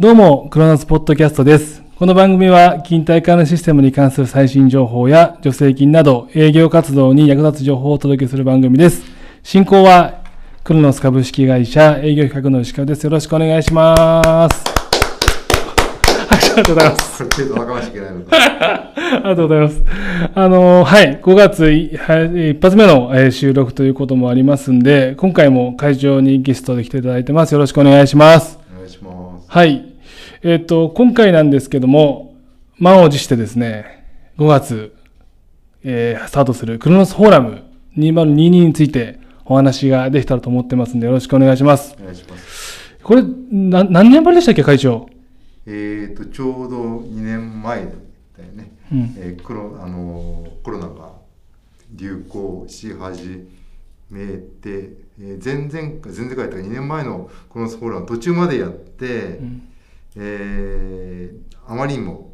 どうも、クロノスポッドキャストです。この番組は、勤怠管理システムに関する最新情報や助成金など、営業活動に役立つ情報をお届けする番組です。進行は、クロノス株式会社営業企画の石川です。よろしくお願いします。ありがとうございます。ありがとうございます。あの、はい、5月いはい一発目のえー収録ということもありますんで、今回も会場にゲストで来ていただいてます。よろしくお願いします。お願いします。はい。えっ、と、今回なんですけども、満を持してですね、5月、えースタートするクロノスフォーラム2022についてお話ができたらと思ってますんで、よろしくお願いします。お願いします。これ、な何年ぶりでしたっけ、会長？えっ、と、ちょうど2年前だよね。うん。えーコロあのーコロナが流行し始めて、えー前々回、前々回とか2年前のこのスフォーラム途中までやって、うんえーあまりにも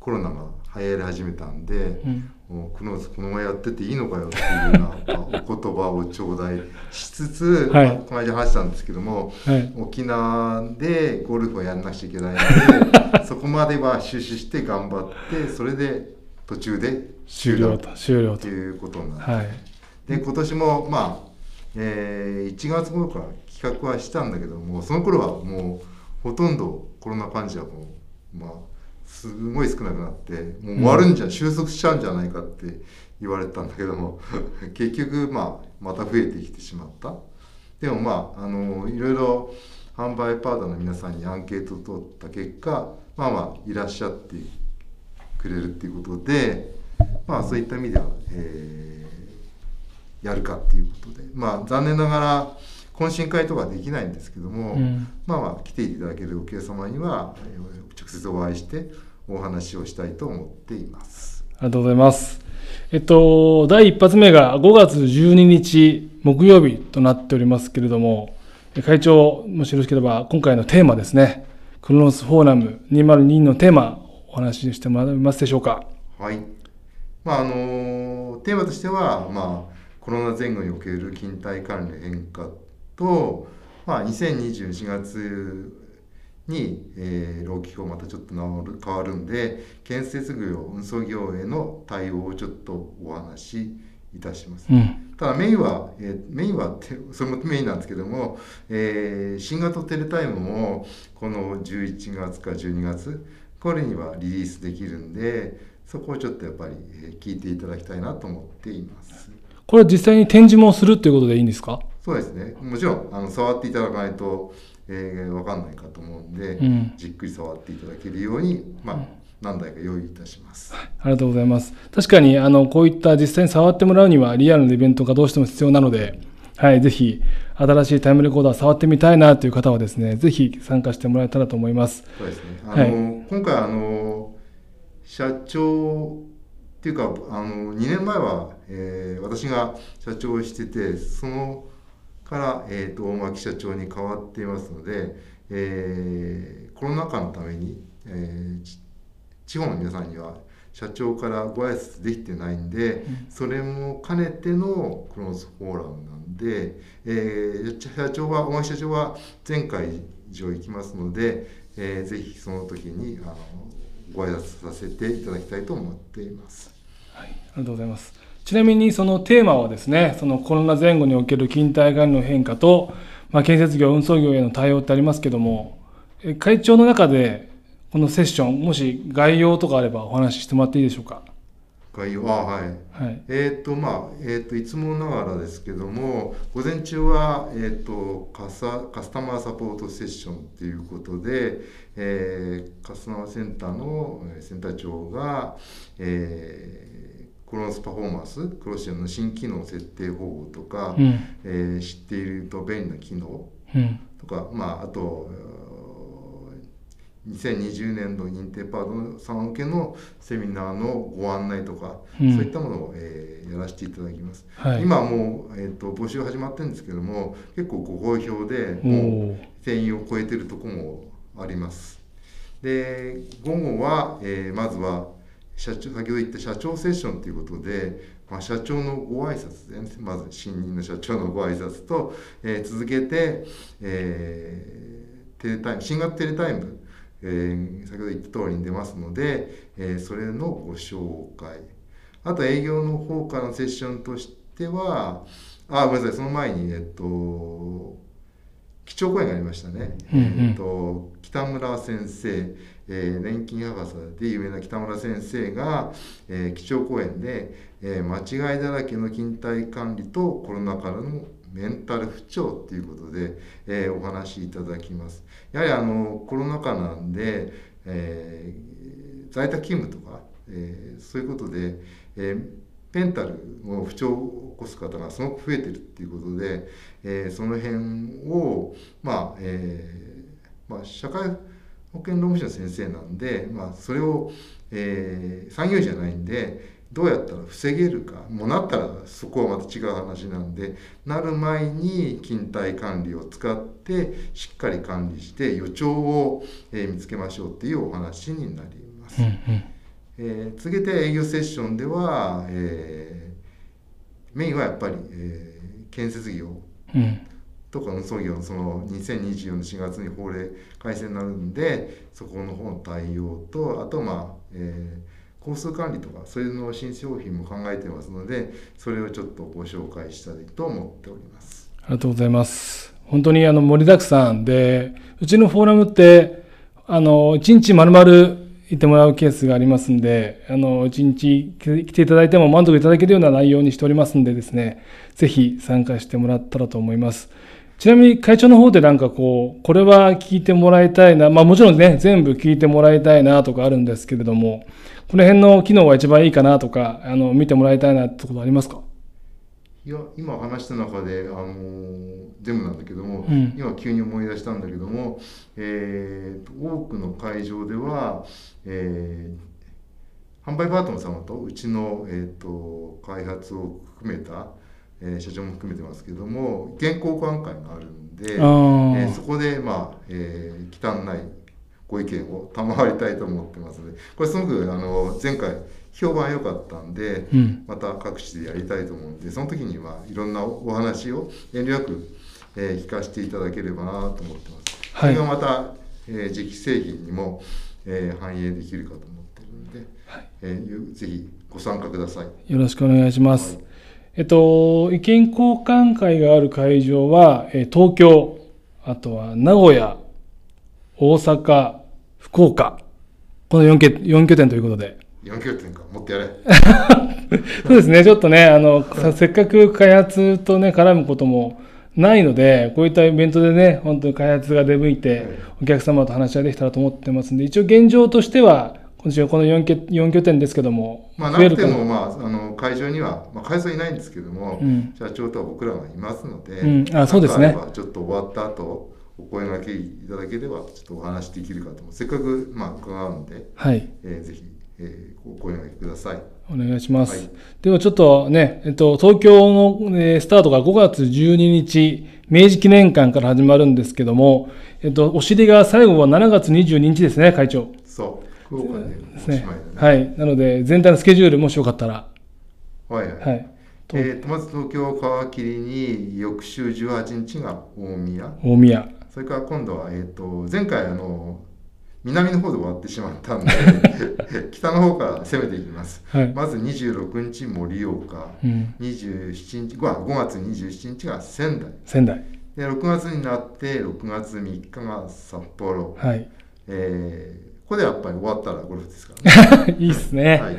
コロナが流行り始めたんで、うんもうこのこのままやってていいのかよっていうような お言葉を頂戴しつつ、はいまあこの間話したんですけどもはい。沖縄でゴルフをやんなくちゃいけないので そこまでは出資して頑張ってそれで途中で終了と、終了と。ということになって、はい。で今年もまあ、えー1月頃から企画はしたんだけどもその頃はもうほとんどコロナ患者もまあすごい少なくなってもう終わるんじゃ、収束しちゃうんじゃないかって言われたんだけども 結局まあまた増えてきてしまった。でもまああのいろいろ販売パートナーの皆さんにアンケートを取った結果まあまあいらっしゃってくれるっていうことでまあそういった意味では、えーやるかっていうことでまあ残念ながら懇親会とかできないんですけども、うんまあまあ来ていただけるお客様にはえー直接お会いしてお話をしたいと思っています。ありがとうございます。えっと、第一発目が5月12日木曜日となっておりますけれども、え会長、もしよろしければ、今回のテーマですね、クロノスフォーラム202のテーマ、お話ししてもらえますでしょうか？はい。まああのテーマとしてはまあコロナ前後における勤怠管理の変化とまあ2024月に、えー、労基法またちょっと変わる変わるんで建設業運送業への対応をちょっとお話しいたします。うん。ただメインは、えーメインはてそれもメインなんですけども、えー新型テレタイムもこの11月か12月これにはリリースできるんでそこをちょっとやっぱり、えー聞いていただきたいなと思っています。これ実際に展示もするということでいいんですか？そうですねもちろんあの触っていただかないと、えー、分かんないかと思うんで、うんじっくり触っていただけるように、まあ、何台か用意いたします。ありがとうございます。確かに、あの、こういった実際に触ってもらうには、リアルなイベントがどうしても必要なので、はい、ぜひ、新しいタイムレコーダー触ってみたいなという方はですね、ぜひ参加してもらえたらと思います。そうですね。あの、今回あの社長っていうかあの2年前は、えー私が社長をしててそのから、えー、と大牧社長に変わっていますので、えーコロナ禍のために、えーち地方の皆さんには社長からご挨拶できてないんで、それも兼ねてのクロノスフォーラムなんで、えー社長は大牧社長は前回以上行きますので、えーぜひその時にあのご挨拶させていただきたいと思っています。はい、ありがとうございます。ちなみにそのテーマはですね、そのコロナ前後における勤怠管理の変化と、まあ、建設業、運送業への対応ってありますけども、え会長の中でこのセッション、もし概要とかあればお話ししてもらっていいでしょうか？概要？あはいはい。えーとまあえー、といつもながらですけども午前中は、えー、とカサカスタマーサポートセッションということで、えーカスタマーセンターのえーセンター長が、えークロノスパフォーマンスクロシアの新機能設定方法とか、うん。えー知っていると便利な機能うん。とか、まあ、あと2020年度認定パートナーさん向けのセミナーのご案内とか、うんそういったものを、えーやらせていただきます。はい。今もう、えー、と募集始まってるんですけども結構ご好評でおもうー定員を超えてるとこもあります。で午後は、えーまずは社長先ほど言った社長セッションということで、まあ、社長のご挨拶で、ね、まず新任の社長のご挨拶と、えー続けて、えーテレタイム新型テレタイム、えー、先ほど言った通りに出ますので、え、それのご紹介。あと営業の方からのセッションとしてはあごめんなさいその前にえっと基調講演がありましたね、うんうん、えっと、北村先生、えー、年金博士で有名な北村先生が、えー、基調講演で、えー、間違いだらけの勤怠管理とコロナからのメンタル不調っていうことで、えー、お話しいただきます。やはりあのコロナ禍なんで、えー、在宅勤務とか、えー、そういうことで、えー、ペンタルの不調を起こす方がすごく増えてるっていうことで、えー、その辺をまあ、えーまあ、社会保険労務士の先生なんで、まあ、それを、えー、産業じゃないんでどうやったら防げるかもうなったらそこはまた違う話なんでなる前に勤怠管理を使ってしっかり管理して予兆を、えー、見つけましょうっていうお話になります。うんうんえー、続けて営業セッションでは、えー、メインはやっぱり、えー、建設業。とか運送業のその2024年4月に法令改正になるんでそこの方の対応とあとまあ、えー、交通管理とかそういうの新商品も考えてますのでそれをちょっとご紹介したいと思っております。ありがとうございます。本当にあの盛りだくさんでうちのフォーラムってあの1日丸々いてもらうケースがありますんで、あの、一日来ていただいても満足いただけるような内容にしておりますんでですね、ぜひ参加してもらったらと思います。ちなみに会長の方でなんかこう、これは聞いてもらいたいな、まあもちろんね、全部聞いてもらいたいなとかあるんですけれども、この辺の機能が一番いいかなとか、あの、見てもらいたいなってことありますか？いや今話した中で、あのー、全部なんだけども、うん、今急に思い出したんだけども、えー、多くの会場では、えー、販売パートナー様とうちの、えーと、開発を含めた、えー、社長も含めてますけども意見交換会があるんで、えー、そこで、まあえー、忌憚ないご意見を賜りたいと思ってますのでこれすごくあの前回評判良かったんで、うん、また各地でやりたいと思うんでその時にはいろんなお話を遠慮なく、えー、聞かせていただければなと思ってます。はい、それがまた、えー、磁気製品にも、えー、反映できるかと思ってるんで、はい、えー、ぜひご参加ください。よろしくお願いします。はい、えっと、意見交換会がある会場は、えー、東京、あとは名古屋、大阪、福岡、この4拠 ,4 拠点ということで、4拠点か。持ってやれ。そうですね。ちょっとねあのせっかく開発とね絡むこともないのでこういったイベントでね本当に開発が出向いてお客様と話ができたらと思ってますんで一応現状としては今週この 4, 拠4拠点ですけども、まあ、なくても、まあ、あの会場には、まあ、会場いないんですけども、うん、社長とは僕らがいますので、うん、あそうですね。ちょっと終わった後お声がけいただければちょっとお話できるかとせっかく、まあ、伺うんで、はいえー、ぜひえー、お声がけください。お願いします。はい、ではちょっとね、えっと、東京の、えスタートが5月12日、明治記念館から始まるんですけども、えっと、お尻が最後は7月22日ですね、会長。そう、福岡でですね。はい。なので、全体のスケジュールもしよかったら。はいはい。はいえー、とまず東京を皮切りに翌週18日が大宮大宮それから今度は、えーと前回あの南の方で終わってしまったんで 北の方から攻めていきます、はい、まず26日盛岡、うん、27日 5, 5月27日が仙台。仙台。で6月になって6月3日が札幌、はい。えー、ここでやっぱり終わったらゴルフですからね。いいっすね、はい。はい。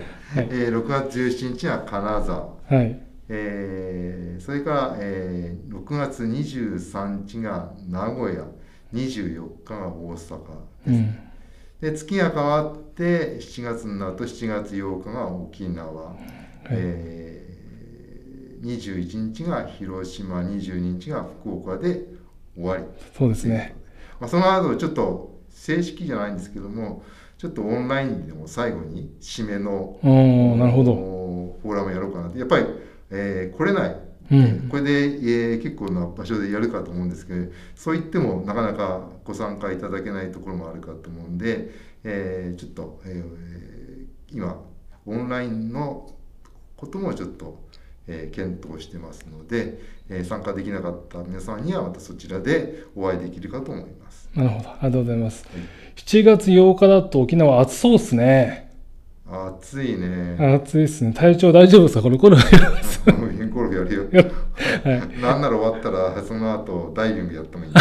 えー、6月17日は金沢、はいえー、それから、えー、6月23日が名古屋24日が大阪です、うん。で月が変わって7月になると7月8日が沖縄、はい、えー、21日が広島22日が福岡で終わり。そうですね、まあ、その後ちょっと正式じゃないんですけどもちょっとオンラインでも最後に締めのなるほど。フォーラムやろうかなって。やっぱり、えー、来れないうん、これで、えー、結構な場所でやるかと思うんですけどそう言ってもなかなかご参加いただけないところもあるかと思うんで、えー、ちょっと、えー、今オンラインのこともちょっと、えー検討してますので、えー参加できなかった皆さんにはまたそちらでお会いできるかと思います。なるほど。ありがとうございます。はい7月8日だと沖縄暑そうですね。暑いね。暑いですね。体調大丈夫ですか？これ、これ。は変更やるよ。い。なんなら終わったらその後ダイビングやってもいい。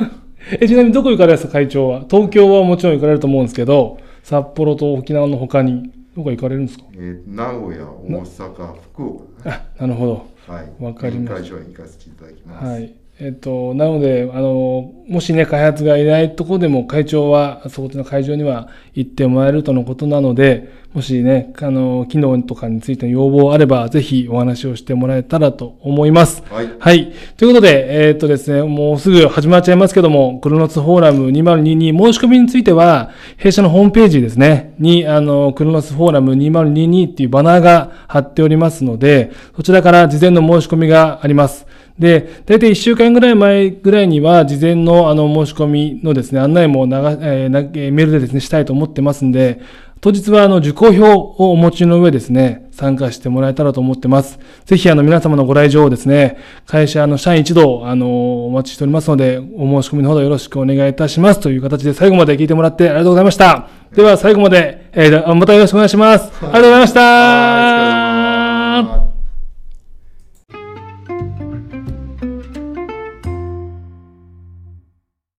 え、ちなみにどこ行かれますか会長は？東京はもちろん行かれると思うんですけど、札幌と沖縄の他に、どこ行かれるんですか？えー名古屋、大阪、福岡、ね。あ、なるほど。はい。わかりました会場に行かせていただきます。はい。えっと、なので、あの、もしね、開発がいないところでも、会長は、そこの会場には行ってもらえるとのことなので、もしね、あの、機能とかについての要望あれば、ぜひお話をしてもらえたらと思います。はい。はい。ということで、えーっとですね、もうすぐ始まっちゃいますけども、クロノスフォーラム2022申し込みについては、弊社のホームページですね、に、あの、クロノスフォーラム2022っていうバナーが貼っておりますので、そちらから事前の申し込みがあります。で、大体1週間ぐらい前ぐらいには、事前のあの申し込みのですね、案内も流、えーなえメールでですね、したいと思ってますんで、当日はあの受講票をお持ちの上ですね、参加してもらえたらと思ってます。ぜひあの皆様のご来場をですね、会社の社員一同、あの、お待ちしておりますので、お申し込みのほどよろしくお願いいたします。という形で最後まで聞いてもらってありがとうございました。では最後まで、えーまたよろしくお願いします。ありがとうございました。